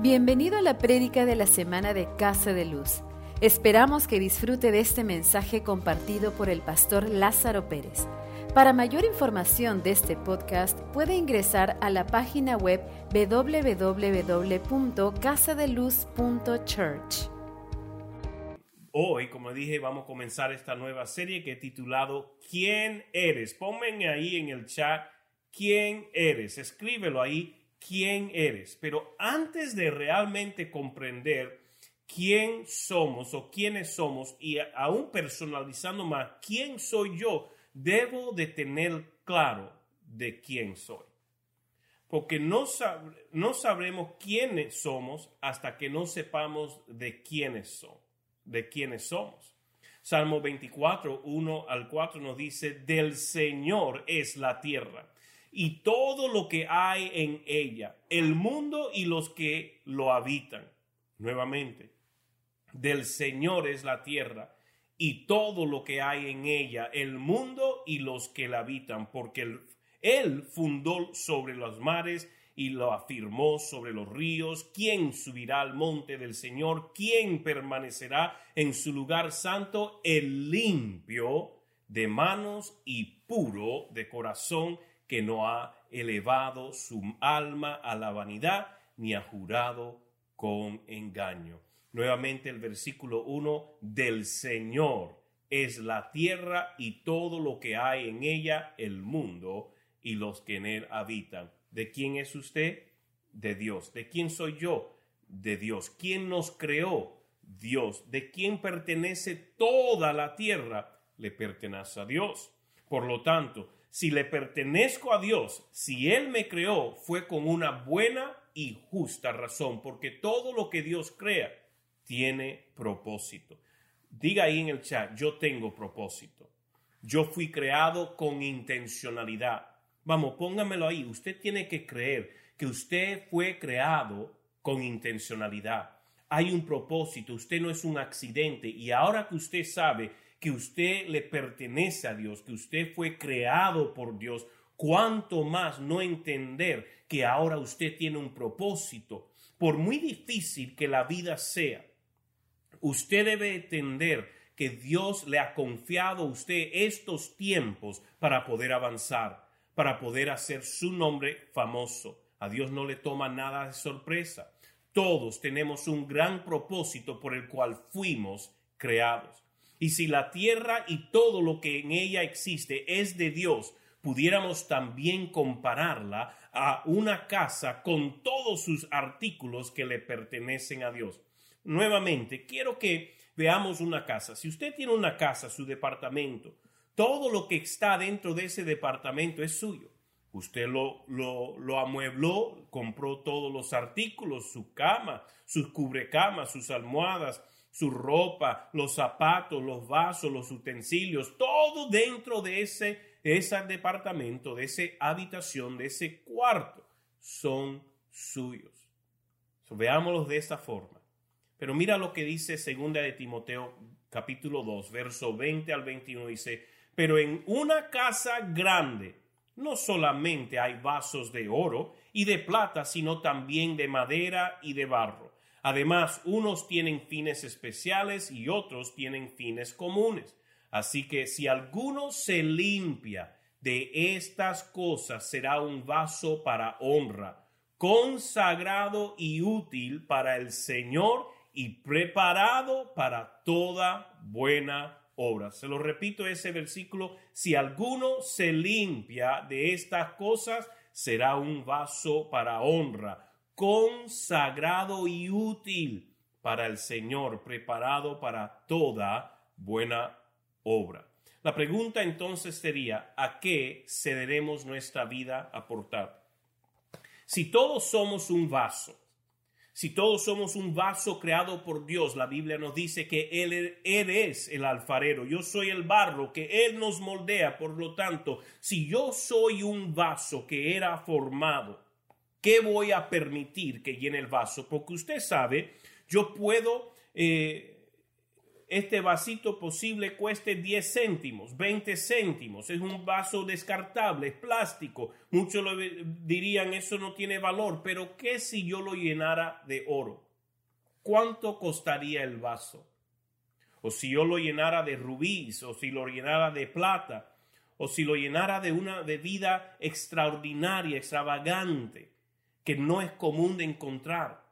Bienvenido a la prédica de la semana de Casa de Luz. Esperamos que disfrute de este mensaje compartido por el pastor Lázaro Pérez. Para mayor información de este podcast puede ingresar a la página web www.casadeluz.church. Hoy, como dije, vamos a comenzar esta nueva serie que he titulado ¿Quién eres? Pónganme ahí en el chat ¿Quién eres? Escríbelo ahí quién eres. Pero antes de realmente comprender quién somos o quiénes somos y aún personalizando más quién soy yo, debo de tener claro de quién soy. Porque no, no sabremos quiénes somos hasta que no sepamos de quiénes son, de quiénes somos. Salmo 24, 1 al 4 nos dice, del Señor es la tierra y todo lo que hay en ella, el mundo y los que lo habitan. Nuevamente, del Señor es la tierra y todo lo que hay en ella, el mundo y los que la habitan, porque él, fundó sobre los mares y lo afirmó sobre los ríos. ¿Quién subirá al monte del Señor? ¿Quién permanecerá en su lugar santo? El limpio de manos y puro de corazón que no ha elevado su alma a la vanidad ni ha jurado con engaño. Nuevamente el versículo 1 del Señor es la tierra y todo lo que hay en ella, el mundo y los que en él habitan. ¿De quién es usted? De Dios. ¿De quién soy yo? De Dios. ¿Quién nos creó? Dios. ¿De quién pertenece toda la tierra? Le pertenece a Dios. Por lo tanto, si le pertenezco a Dios, si Él me creó, fue con una buena y justa razón, porque todo lo que Dios crea tiene propósito. Diga ahí en el chat, yo tengo propósito. Yo fui creado con intencionalidad. Vamos, póngamelo ahí. Usted tiene que creer que usted fue creado con intencionalidad. Hay un propósito, usted no es un accidente y ahora que usted sabe que usted le pertenece a Dios, que usted fue creado por Dios, cuánto más no entender que ahora usted tiene un propósito. Por muy difícil que la vida sea, usted debe entender que Dios le ha confiado a usted estos tiempos para poder avanzar, para poder hacer su nombre famoso. A Dios no le toma nada de sorpresa. Todos tenemos un gran propósito por el cual fuimos creados. Y si la tierra y todo lo que en ella existe es de Dios, pudiéramos también compararla a una casa con todos sus artículos que le pertenecen a Dios. Nuevamente, quiero que veamos una casa. Si usted tiene una casa, su departamento, todo lo que está dentro de ese departamento es suyo. Usted lo, lo, lo amuebló, compró todos los artículos, su cama, sus cubrecamas, sus almohadas, su ropa, los zapatos, los vasos, los utensilios, todo dentro de ese, ese departamento, de esa habitación, de ese cuarto, son suyos. veámoslos de esta forma. Pero mira lo que dice segunda de Timoteo capítulo 2, verso 20 al 21 dice, pero en una casa grande no solamente hay vasos de oro y de plata, sino también de madera y de barro Además, unos tienen fines especiales y otros tienen fines comunes. Así que si alguno se limpia de estas cosas, será un vaso para honra, consagrado y útil para el Señor y preparado para toda buena obra. Se lo repito ese versículo, si alguno se limpia de estas cosas, será un vaso para honra consagrado y útil para el Señor, preparado para toda buena obra. La pregunta entonces sería, ¿a qué cederemos nuestra vida aportar? Si todos somos un vaso, si todos somos un vaso creado por Dios, la Biblia nos dice que Él, Él, es el alfarero, yo soy el barro, que Él nos moldea. Por lo tanto, si yo soy un vaso que era formado, ¿Qué voy a permitir que llene el vaso? Porque usted sabe, yo puedo, eh, este vasito posible cueste 10 céntimos, 20 céntimos, es un vaso descartable, es plástico. Muchos lo dirían eso no tiene valor, pero ¿qué si yo lo llenara de oro? ¿Cuánto costaría el vaso? O si yo lo llenara de rubíes, o si lo llenara de plata, o si lo llenara de una bebida extraordinaria, extravagante, que no es común de encontrar,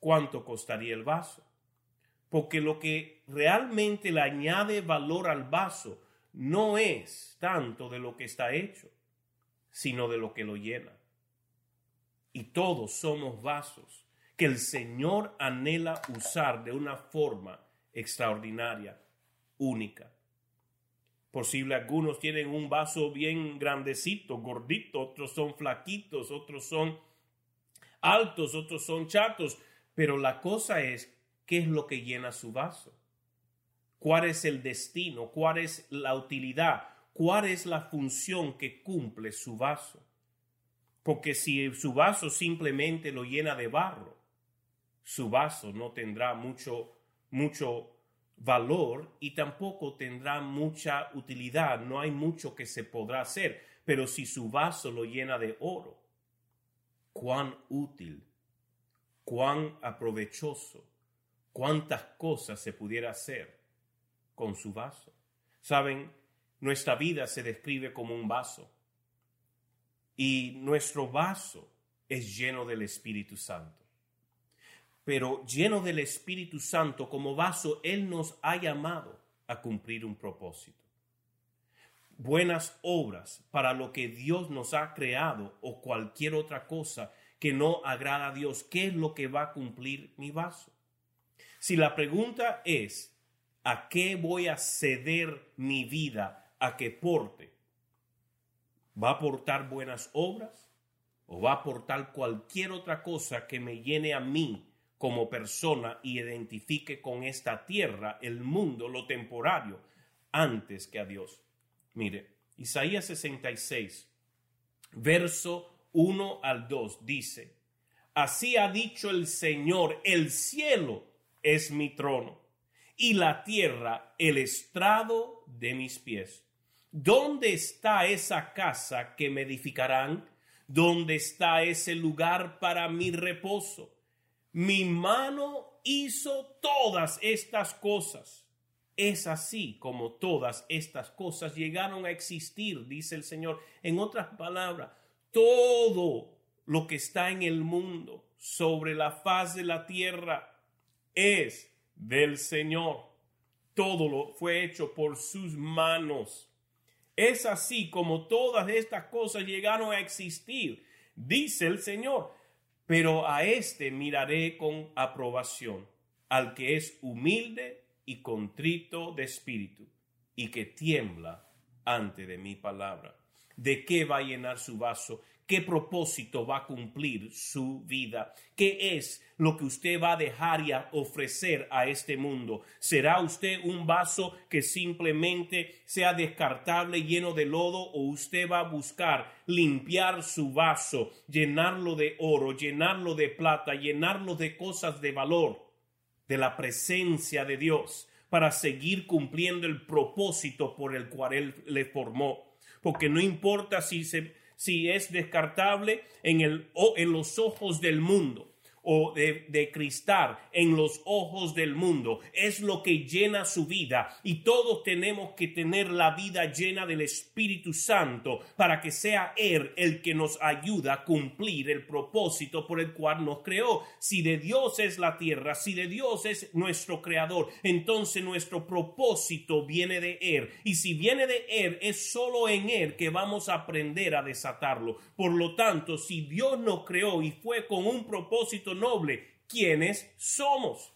¿cuánto costaría el vaso? porque lo que realmente le añade valor al vaso no es tanto de lo que está hecho, sino de lo que lo llena. Y todos somos vasos que el Señor anhela usar de una forma extraordinaria, única. Posible algunos tienen un vaso bien grandecito, gordito, otros son flaquitos, otros son altos, otros son chatos, pero la cosa es ¿Qué es lo que llena su vaso? ¿Cuál es el destino? ¿Cuál es la utilidad? ¿Cuál es la función que cumple su vaso? Porque si su vaso simplemente lo llena de barro, su vaso no tendrá mucho, mucho valor y tampoco tendrá mucha utilidad. No hay mucho que se podrá hacer. Pero si su vaso lo llena de oro, cuán útil, cuán aprovechoso cuántas cosas se pudiera hacer con su vaso. Saben, nuestra vida se describe como un vaso y nuestro vaso es lleno del Espíritu Santo. Pero lleno del Espíritu Santo como vaso, Él nos ha llamado a cumplir un propósito. Buenas obras para lo que Dios nos ha creado o cualquier otra cosa que no agrada a Dios. ¿Qué es lo que va a cumplir mi vaso? Si la pregunta es, ¿a qué voy a ceder mi vida a que porte? ¿Va a aportar buenas obras? ¿O va a aportar cualquier otra cosa que me llene a mí como persona y identifique con esta tierra, el mundo, lo temporario, antes que a Dios? Mire, Isaías 66, verso 1 al 2 dice, Así ha dicho el Señor, el cielo es mi trono y la tierra el estrado de mis pies. ¿Dónde está esa casa que me edificarán? ¿Dónde está ese lugar para mi reposo? Mi mano hizo todas estas cosas. Es así como todas estas cosas llegaron a existir, dice el Señor. En otras palabras, todo lo que está en el mundo, sobre la faz de la tierra, es del Señor. Todo lo fue hecho por sus manos. Es así como todas estas cosas llegaron a existir, dice el Señor. Pero a éste miraré con aprobación, al que es humilde y contrito de espíritu, y que tiembla ante de mi palabra. ¿De qué va a llenar su vaso? qué propósito va a cumplir su vida, qué es lo que usted va a dejar y a ofrecer a este mundo. ¿Será usted un vaso que simplemente sea descartable, lleno de lodo, o usted va a buscar limpiar su vaso, llenarlo de oro, llenarlo de plata, llenarlo de cosas de valor, de la presencia de Dios, para seguir cumpliendo el propósito por el cual Él le formó? Porque no importa si se si es descartable en, el, en los ojos del mundo o de, cristal en los ojos del mundo. Es lo que llena su vida y todos tenemos que tener la vida llena del Espíritu Santo para que sea Él el que nos ayuda a cumplir el propósito por el cual nos creó. Si de Dios es la tierra, si de Dios es nuestro creador, entonces nuestro propósito viene de Él. Y si viene de Él, es solo en Él que vamos a aprender a desatarlo. Por lo tanto, si Dios nos creó y fue con un propósito noble. ¿Quiénes somos?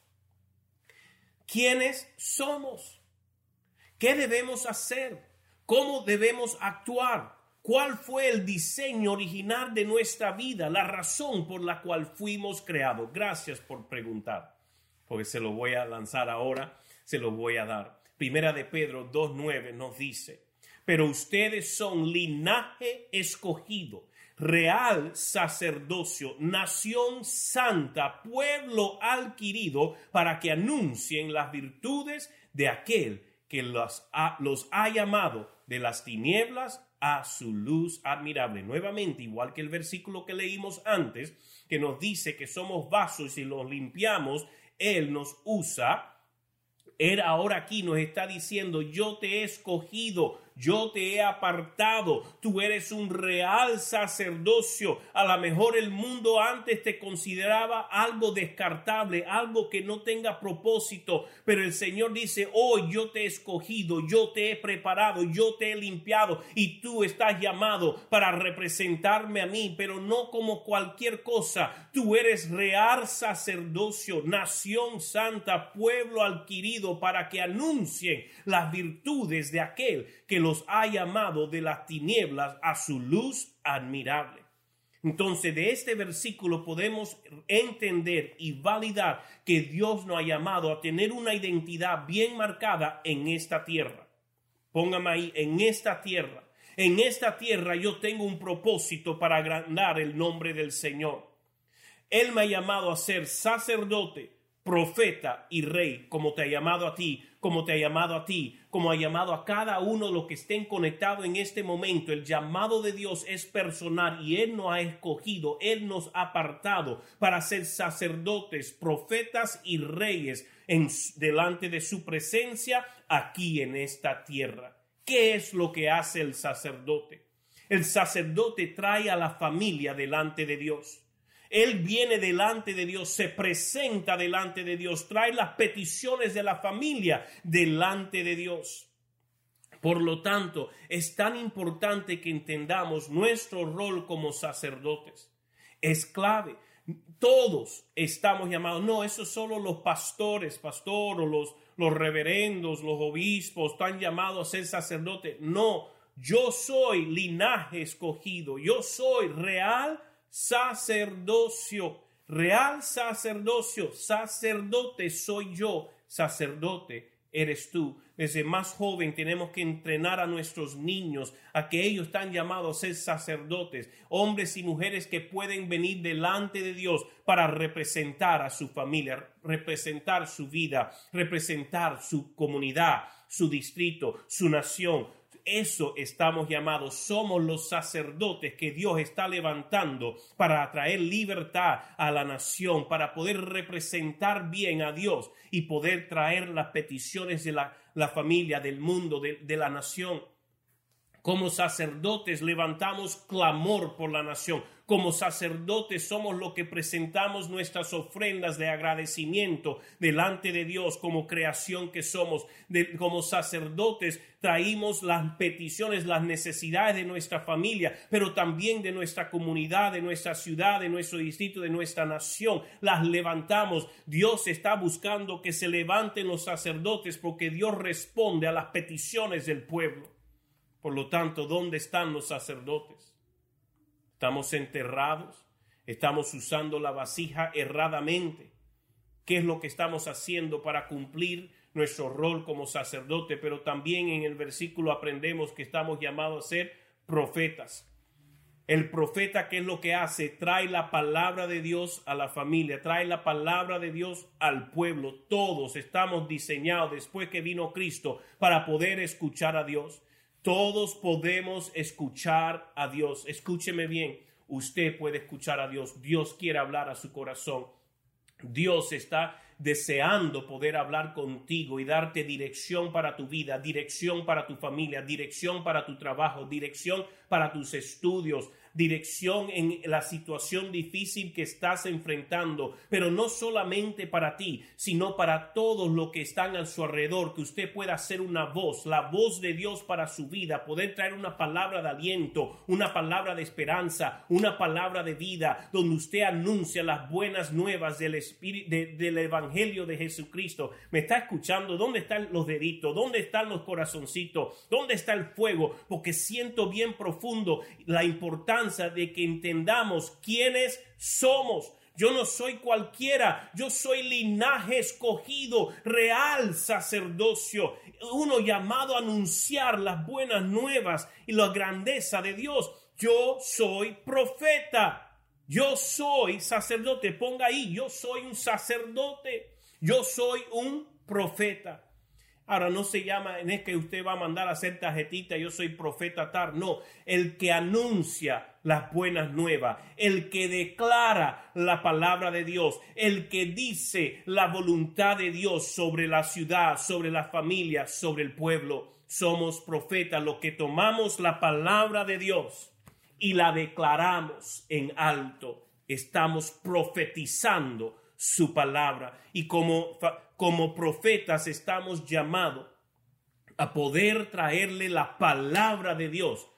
¿Quiénes somos? ¿Qué debemos hacer? ¿Cómo debemos actuar? ¿Cuál fue el diseño original de nuestra vida? La razón por la cual fuimos creados. Gracias por preguntar, porque se lo voy a lanzar ahora, se lo voy a dar. Primera de Pedro 2.9 nos dice, pero ustedes son linaje escogido real sacerdocio, nación santa, pueblo adquirido, para que anuncien las virtudes de aquel que los ha, los ha llamado de las tinieblas a su luz admirable. Nuevamente, igual que el versículo que leímos antes, que nos dice que somos vasos y los limpiamos, Él nos usa. Él ahora aquí nos está diciendo, yo te he escogido yo te he apartado, tú eres un real sacerdocio. A lo mejor el mundo antes te consideraba algo descartable, algo que no tenga propósito, pero el Señor dice, hoy yo te he escogido, yo te he preparado, yo te he limpiado y tú estás llamado para representarme a mí, pero no como cualquier cosa. Tú eres real sacerdocio, nación santa, pueblo adquirido para que anuncien las virtudes de aquel que los ha llamado de las tinieblas a su luz admirable. Entonces, de este versículo podemos entender y validar que Dios nos ha llamado a tener una identidad bien marcada en esta tierra. Póngame ahí, en esta tierra. En esta tierra yo tengo un propósito para agrandar el nombre del Señor. Él me ha llamado a ser sacerdote, profeta y rey, como te ha llamado a ti, como te ha llamado a ti, como ha llamado a cada uno de los que estén conectados en este momento. El llamado de Dios es personal y Él nos ha escogido, Él nos ha apartado para ser sacerdotes, profetas y reyes en, delante de su presencia aquí en esta tierra. ¿Qué es lo que hace el sacerdote? El sacerdote trae a la familia delante de Dios. Él viene delante de Dios, se presenta delante de Dios, trae las peticiones de la familia delante de Dios. Por lo tanto, es tan importante que entendamos nuestro rol como sacerdotes. Es clave. Todos estamos llamados. No, eso solo los pastores, pastor o los, los reverendos, los obispos están llamados a ser sacerdotes. No, yo soy linaje escogido. Yo soy real sacerdocio, real sacerdocio, sacerdote soy yo, sacerdote eres tú. Desde más joven tenemos que entrenar a nuestros niños a que ellos están llamados a ser sacerdotes, hombres y mujeres que pueden venir delante de Dios para representar a su familia, representar su vida, representar su comunidad, su distrito, su nación, eso estamos llamados. Somos los sacerdotes que Dios está levantando para traer libertad a la nación, para poder representar bien a Dios y poder traer las peticiones de la, familia, del mundo, de la nación. Como sacerdotes levantamos clamor por la nación. Como sacerdotes somos los que presentamos nuestras ofrendas de agradecimiento delante de Dios como creación que somos. como sacerdotes traímos las peticiones, las necesidades de nuestra familia, pero también de nuestra comunidad, de nuestra ciudad, de nuestro distrito, de nuestra nación. Las levantamos. Dios está buscando que se levanten los sacerdotes porque Dios responde a las peticiones del pueblo. Por lo tanto, ¿dónde están los sacerdotes? Estamos enterrados, estamos usando la vasija erradamente. ¿Qué es lo que estamos haciendo para cumplir nuestro rol como sacerdote? Pero también en el versículo aprendemos que estamos llamados a ser profetas. El profeta, ¿qué es lo que hace? Trae la palabra de Dios a la familia, trae la palabra de Dios al pueblo. Todos estamos diseñados después que vino Cristo para poder escuchar a Dios. Todos podemos escuchar a Dios. Escúcheme bien, usted puede escuchar a Dios. Dios quiere hablar a su corazón. Dios está deseando poder hablar contigo y darte dirección para tu vida, dirección para tu familia, dirección para tu trabajo, dirección para tus estudios, dirección en la situación difícil que estás enfrentando, pero no solamente para ti, sino para todos los que están a su alrededor, que usted pueda ser una voz, la voz de Dios para su vida, poder traer una palabra de aliento, una palabra de esperanza, una palabra de vida, donde usted anuncia las buenas nuevas del, espíritu, del Evangelio de Jesucristo. ¿Me está escuchando? ¿Dónde están los deditos? ¿Dónde están los corazoncitos? ¿Dónde está el fuego? Porque siento bien profundo la importancia de que entendamos quiénes somos. Yo no soy cualquiera, yo soy linaje escogido, real sacerdocio, uno llamado a anunciar las buenas nuevas y la grandeza de Dios. yo soy profeta, yo soy sacerdote, ponga ahí, yo soy un sacerdote, yo soy un profeta. Ahora no se llama, en es que usted va a mandar a hacer tarjetita, yo soy profeta tar, no, el que anuncia las buenas nuevas, el que declara la palabra de Dios, el que dice la voluntad de Dios sobre la ciudad, sobre la familia, sobre el pueblo. Somos profetas, los que tomamos la palabra de Dios y la declaramos en alto. Estamos profetizando su palabra y como como profetas estamos llamados a poder traerle la palabra de Dios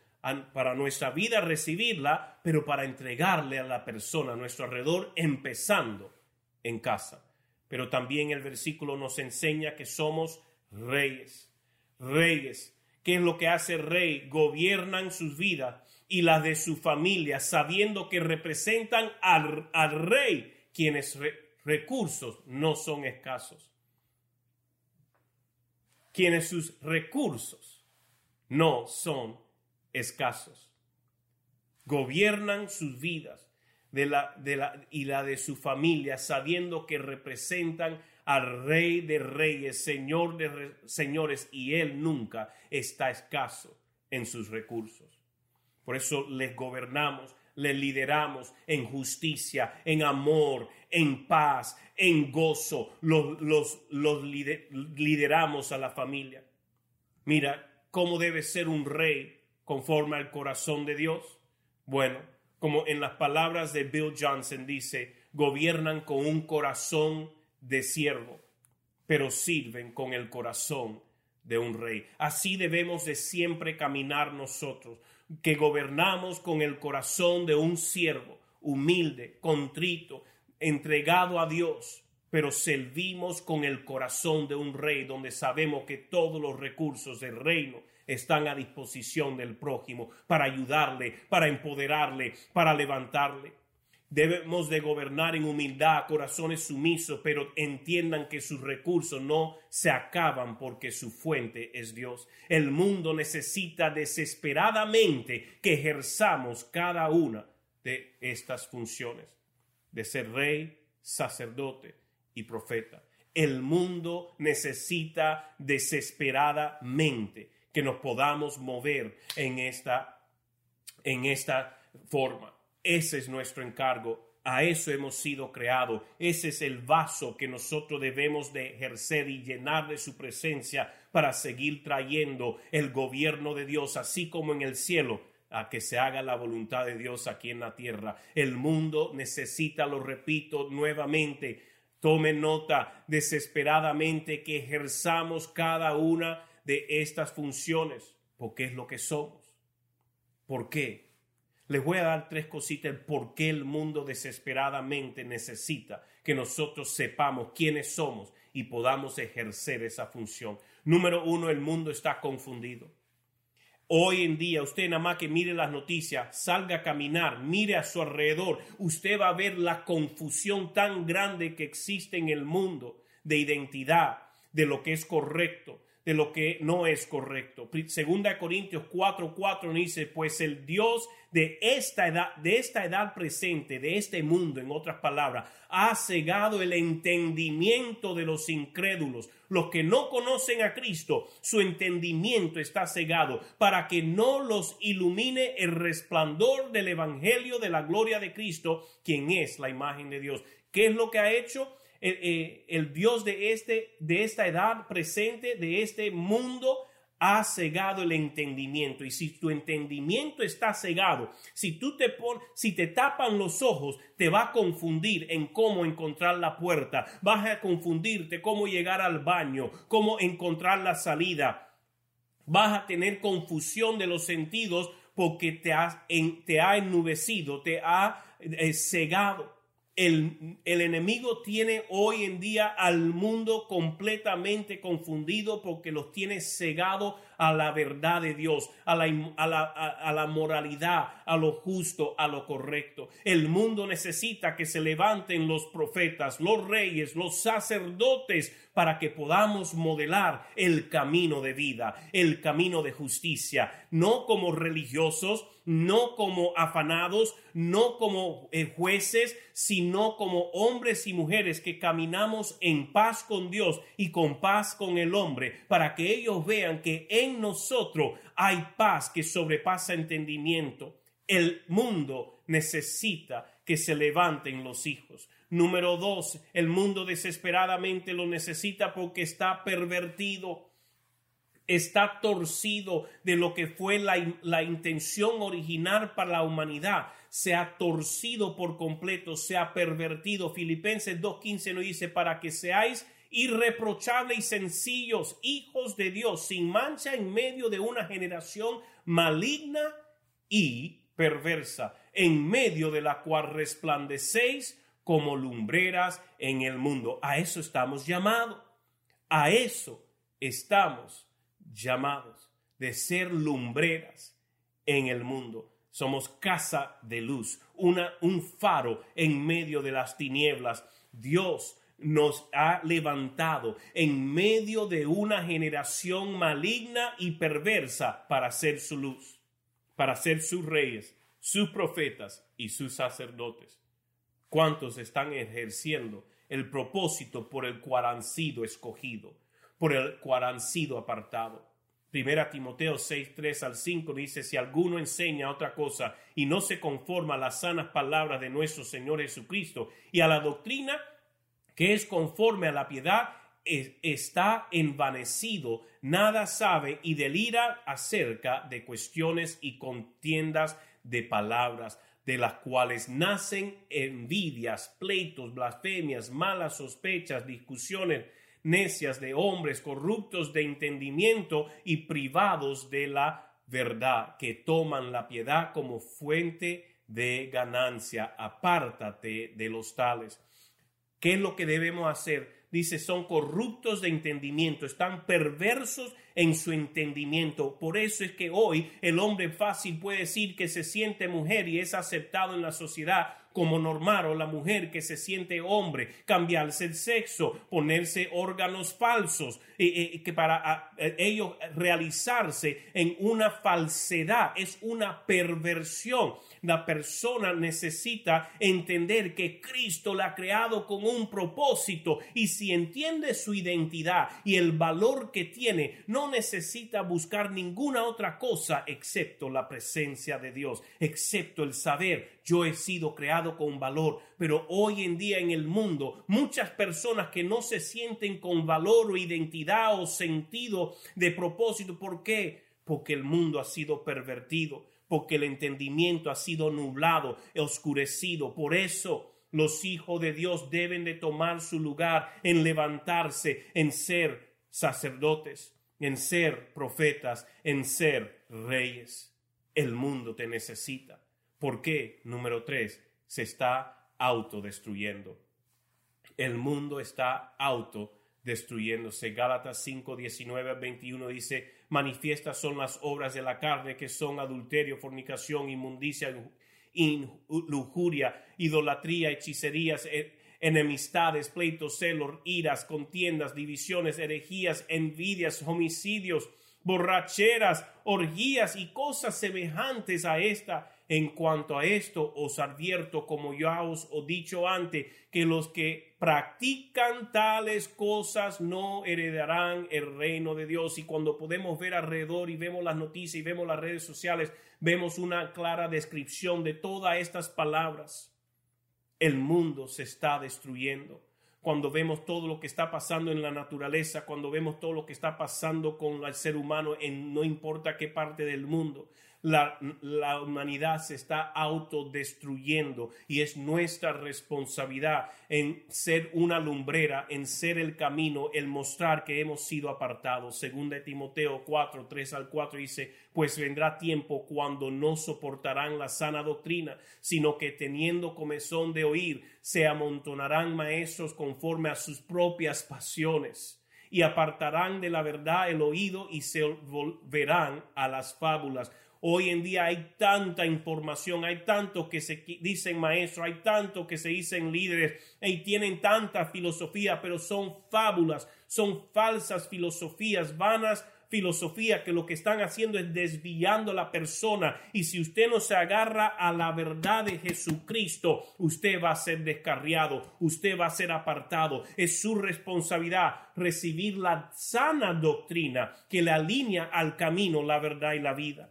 para nuestra vida recibirla, pero para entregarle a la persona a nuestro alrededor, empezando en casa. Pero también el versículo nos enseña que somos reyes. Reyes. ¿Qué es lo que hace rey? Gobiernan sus vidas y las de su familia, sabiendo que representan al, rey, quienes recursos no son escasos. Quienes sus recursos no son escasos. Gobiernan sus vidas de la, de la, y la de su familia, sabiendo que representan al Rey de Reyes, Señor de Señores, y Él nunca está escaso en sus recursos. Por eso les gobernamos le lideramos en justicia, en amor, en paz, en gozo. Los, los, los lideramos a la familia. Mira, ¿cómo debe ser un rey conforme al corazón de Dios? Bueno, como en las palabras de Bill Johnson dice, gobiernan con un corazón de siervo, pero sirven con el corazón de un rey. Así debemos de siempre caminar nosotros, que gobernamos con el corazón de un siervo, humilde, contrito, entregado a Dios, pero servimos con el corazón de un rey, donde sabemos que todos los recursos del reino están a disposición del prójimo para ayudarle, para empoderarle, para levantarle. Debemos de gobernar en humildad, corazones sumisos, pero entiendan que sus recursos no se acaban porque su fuente es Dios. El mundo necesita desesperadamente que ejerzamos cada una de estas funciones, de ser rey, sacerdote y profeta. El mundo necesita desesperadamente que nos podamos mover en esta, en esta forma. Ese es nuestro encargo. A eso hemos sido creados. Ese es el vaso que nosotros debemos de ejercer y llenar de su presencia para seguir trayendo el gobierno de Dios, así como en el cielo, a que se haga la voluntad de Dios aquí en la tierra. El mundo necesita, lo repito nuevamente, tome nota desesperadamente que ejerzamos cada una de estas funciones, porque es lo que somos. ¿Por qué? Les voy a dar tres cositas por qué el mundo desesperadamente necesita que nosotros sepamos quiénes somos y podamos ejercer esa función. Número uno, el mundo está confundido. Hoy en día, usted nada más que mire las noticias, salga a caminar, mire a su alrededor, usted va a ver la confusión tan grande que existe en el mundo de identidad, de lo que es correcto, de lo que no es correcto. Segunda Corintios 4:4 4 dice, pues el Dios de esta edad, de esta edad presente, de este mundo, en otras palabras, ha cegado el entendimiento de los incrédulos, los que no conocen a Cristo, su entendimiento está cegado para que no los ilumine el resplandor del evangelio de la gloria de Cristo, quien es la imagen de Dios. ¿Qué es lo que ha hecho? Eh, el, Dios de, este, de esta edad presente, de este mundo, ha cegado el entendimiento. Y si tu entendimiento está cegado, si tú te pon, si te tapan los ojos, te va a confundir en cómo encontrar la puerta, vas a confundirte cómo llegar al baño, cómo encontrar la salida. Vas a tener confusión de los sentidos porque te, te ha ennubecido, te ha eh, cegado. El, enemigo tiene hoy en día al mundo completamente confundido porque los tiene cegado a la verdad de Dios, a la, a la, moralidad, a lo justo, a lo correcto. El mundo necesita que se levanten los profetas, los reyes, los sacerdotes para que podamos modelar el camino de vida, el camino de justicia, no como religiosos, no como afanados, no como eh, jueces, sino como hombres y mujeres que caminamos en paz con Dios y con paz con el hombre, para que ellos vean que en nosotros hay paz que sobrepasa entendimiento. El mundo necesita que se levanten los hijos. Número dos, el mundo desesperadamente lo necesita porque está pervertido está torcido de lo que fue la, intención original para la humanidad. Se ha torcido por completo, se ha pervertido. Filipenses 2.15 nos dice, para que seáis irreprochables y sencillos, hijos de Dios, sin mancha en medio de una generación maligna y perversa, en medio de la cual resplandecéis como lumbreras en el mundo. A eso estamos llamados. A eso estamos llamados de ser lumbreras en el mundo. Somos casa de luz, una, un faro en medio de las tinieblas. Dios nos ha levantado en medio de una generación maligna y perversa para ser su luz, para ser sus reyes, sus profetas y sus sacerdotes. ¿Cuántos están ejerciendo el propósito por el cual han sido escogidos? por el cual han sido apartados. Primera Timoteo 6, 3 al 5 dice, si alguno enseña otra cosa y no se conforma a las sanas palabras de nuestro Señor Jesucristo y a la doctrina que es conforme a la piedad, está envanecido, nada sabe y delira acerca de cuestiones y contiendas de palabras, de las cuales nacen envidias, pleitos, blasfemias, malas sospechas, discusiones, necias de hombres corruptos de entendimiento y privados de la verdad, que toman la piedad como fuente de ganancia. Apártate de los tales. ¿Qué es lo que debemos hacer? Dice, son corruptos de entendimiento, están perversos en su entendimiento. Por eso es que hoy el hombre fácil puede decir que se siente mujer y es aceptado en la sociedad como normal o la mujer que se siente hombre, cambiarse el sexo, ponerse órganos falsos, y que para ellos realizarse en una falsedad es una perversión. La persona necesita entender que Cristo la ha creado con un propósito y si entiende su identidad y el valor que tiene, no necesita buscar ninguna otra cosa excepto la presencia de Dios, excepto el saber yo he sido creado con valor, pero hoy en día en el mundo muchas personas que no se sienten con valor o identidad o sentido de propósito, ¿por qué? Porque el mundo ha sido pervertido porque el entendimiento ha sido nublado, oscurecido. Por eso los hijos de Dios deben de tomar su lugar en levantarse, en ser sacerdotes, en ser profetas, en ser reyes. El mundo te necesita. ¿Por qué? Número tres, se está autodestruyendo. El mundo está autodestruyéndose. Gálatas 5, 19 21 dice, manifiestas son las obras de la carne que son adulterio, fornicación, inmundicia, lujuria, idolatría, hechicerías, e, enemistades, pleitos, celos, iras, contiendas, divisiones, herejías, envidias, homicidios, borracheras, orgías y cosas semejantes a esta en cuanto a esto, os advierto, como ya os he dicho antes, que los que practican tales cosas no heredarán el reino de Dios. Y cuando podemos ver alrededor y vemos las noticias y vemos las redes sociales, vemos una clara descripción de todas estas palabras. El mundo se está destruyendo. Cuando vemos todo lo que está pasando en la naturaleza, cuando vemos todo lo que está pasando con el ser humano en no importa qué parte del mundo la, humanidad se está autodestruyendo y es nuestra responsabilidad en ser una lumbrera, en ser el camino, el mostrar que hemos sido apartados. Según de Timoteo 4, 3 al 4 dice, pues vendrá tiempo cuando no soportarán la sana doctrina, sino que teniendo comezón de oír, se amontonarán maestros conforme a sus propias pasiones y apartarán de la verdad el oído y se volverán a las fábulas Hoy en día hay tanta información, hay tanto que se dicen maestros, hay tanto que se dicen líderes y tienen tanta filosofía, pero son fábulas, son falsas filosofías, vanas filosofía que lo que están haciendo es desviando a la persona. Y si usted no se agarra a la verdad de Jesucristo, usted va a ser descarriado, usted va a ser apartado. Es su responsabilidad recibir la sana doctrina que le alinea al camino, la verdad y la vida.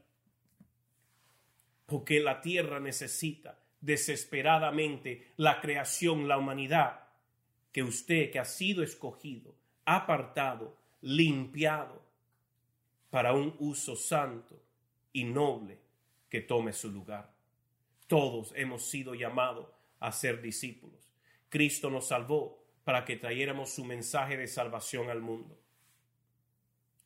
Porque la tierra necesita desesperadamente la creación, la humanidad, que usted que ha sido escogido, apartado, limpiado, para un uso santo y noble que tome su lugar. Todos hemos sido llamados a ser discípulos. Cristo nos salvó para que trayéramos su mensaje de salvación al mundo.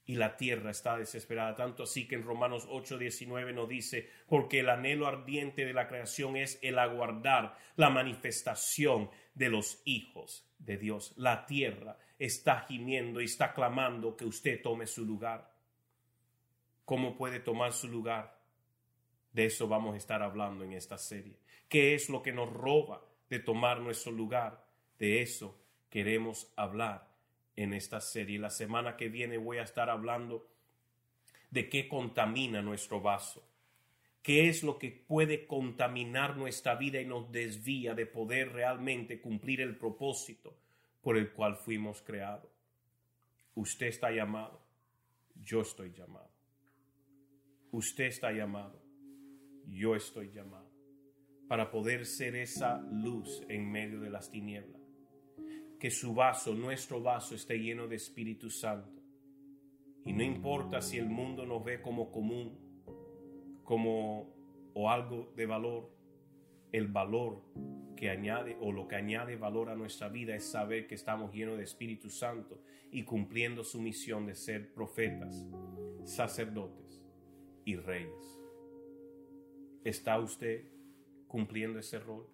Y la tierra está desesperada, tanto así que en Romanos 8:19 nos dice, porque el anhelo ardiente de la creación es el aguardar la manifestación de los hijos de Dios. La tierra está gimiendo y está clamando que usted tome su lugar cómo puede tomar su lugar. De eso vamos a estar hablando en esta serie. ¿Qué es lo que nos roba de tomar nuestro lugar? De eso queremos hablar en esta serie. La semana que viene voy a estar hablando de qué contamina nuestro vaso. ¿Qué es lo que puede contaminar nuestra vida y nos desvía de poder realmente cumplir el propósito por el cual fuimos creados? Usted está llamado, yo estoy llamado. Usted está llamado, yo estoy llamado, para poder ser esa luz en medio de las tinieblas. Que su vaso, nuestro vaso, esté lleno de Espíritu Santo. Y no importa si el mundo nos ve como común, como o algo de valor, el valor que añade o lo que añade valor a nuestra vida es saber que estamos llenos de Espíritu Santo y cumpliendo su misión de ser profetas, sacerdotes y reyes. ¿Está usted cumpliendo ese rol?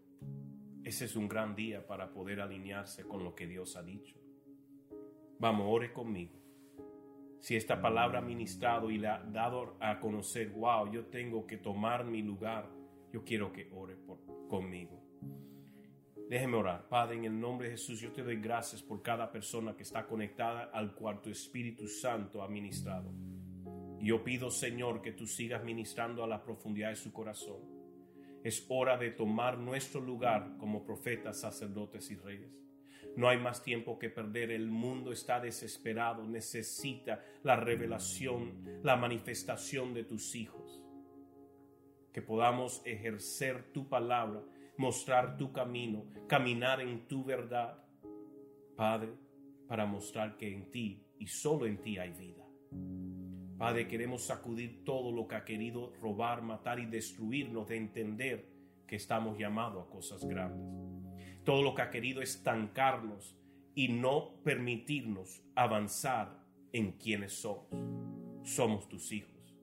Ese es un gran día para poder alinearse con lo que Dios ha dicho. Vamos, ore conmigo. Si esta palabra ha ministrado y le ha dado a conocer, wow, yo tengo que tomar mi lugar, yo quiero que ore por, conmigo. Déjeme orar. Padre, en el nombre de Jesús, yo te doy gracias por cada persona que está conectada al cuarto Espíritu Santo ha ministrado. Yo pido, Señor, que tú sigas ministrando a la profundidad de su corazón. Es hora de tomar nuestro lugar como profetas, sacerdotes y reyes. No hay más tiempo que perder. El mundo está desesperado. Necesita la revelación, la manifestación de tus hijos. Que podamos ejercer tu palabra, mostrar tu camino, caminar en tu verdad. Padre, para mostrar que en ti y solo en ti hay vida. Padre, queremos sacudir todo lo que ha querido robar, matar y destruirnos de entender que estamos llamados a cosas grandes. Todo lo que ha querido estancarnos y no permitirnos avanzar en quienes somos. Somos tus hijos.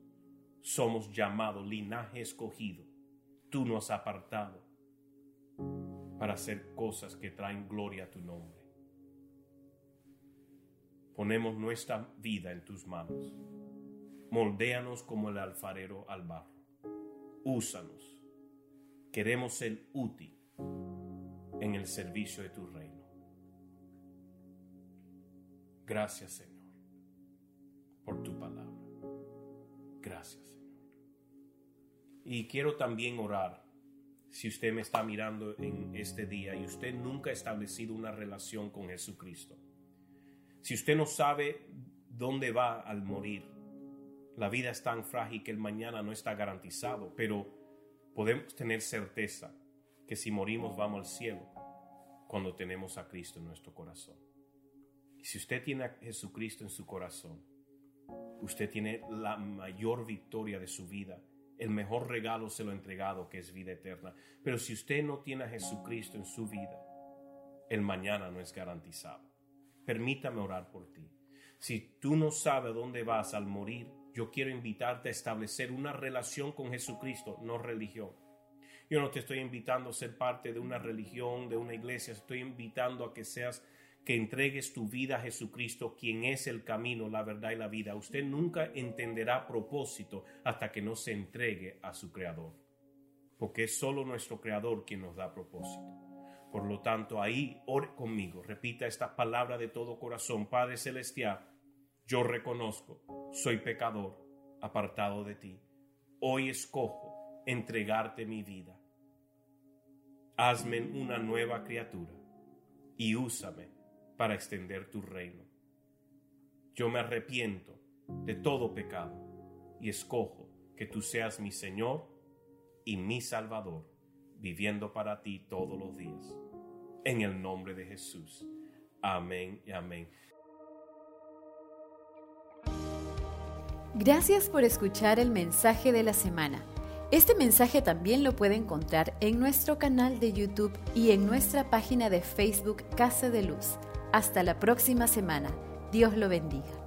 Somos llamados linaje escogido. Tú nos has apartado para hacer cosas que traen gloria a tu nombre. Ponemos nuestra vida en tus manos Moldéanos como el alfarero al barro. Úsanos. Queremos ser útil en el servicio de tu reino. Gracias, Señor, por tu palabra. Gracias, Señor. Y quiero también orar. Si usted me está mirando en este día y usted nunca ha establecido una relación con Jesucristo, si usted no sabe dónde va al morir, la vida es tan frágil que el mañana no está garantizado, pero podemos tener certeza que si morimos vamos al cielo cuando tenemos a Cristo en nuestro corazón. Si usted tiene a Jesucristo en su corazón, usted tiene la mayor victoria de su vida. El mejor regalo se lo ha entregado, que es vida eterna. Pero si usted no tiene a Jesucristo en su vida, el mañana no es garantizado. Permítame orar por ti. Si tú no sabes dónde vas al morir, yo quiero invitarte a establecer una relación con Jesucristo, no religión. Yo no te estoy invitando a ser parte de una religión, de una iglesia, estoy invitando a que seas que entregues tu vida a Jesucristo, quien es el camino, la verdad y la vida. Usted nunca entenderá propósito hasta que no se entregue a su Creador, porque es solo nuestro Creador quien nos da propósito. Por lo tanto, ahí ore conmigo, repita esta palabra de todo corazón, Padre Celestial, yo reconozco, soy pecador, apartado de ti. Hoy escojo entregarte mi vida. Hazme una nueva criatura y úsame para extender tu reino. Yo me arrepiento de todo pecado y escojo que tú seas mi Señor y mi Salvador, viviendo para ti todos los días. En el nombre de Jesús. Amén y amén. Gracias por escuchar el mensaje de la semana. Este mensaje también lo puede encontrar en nuestro canal de YouTube y en nuestra página de Facebook Casa de Luz. Hasta la próxima semana. Dios lo bendiga.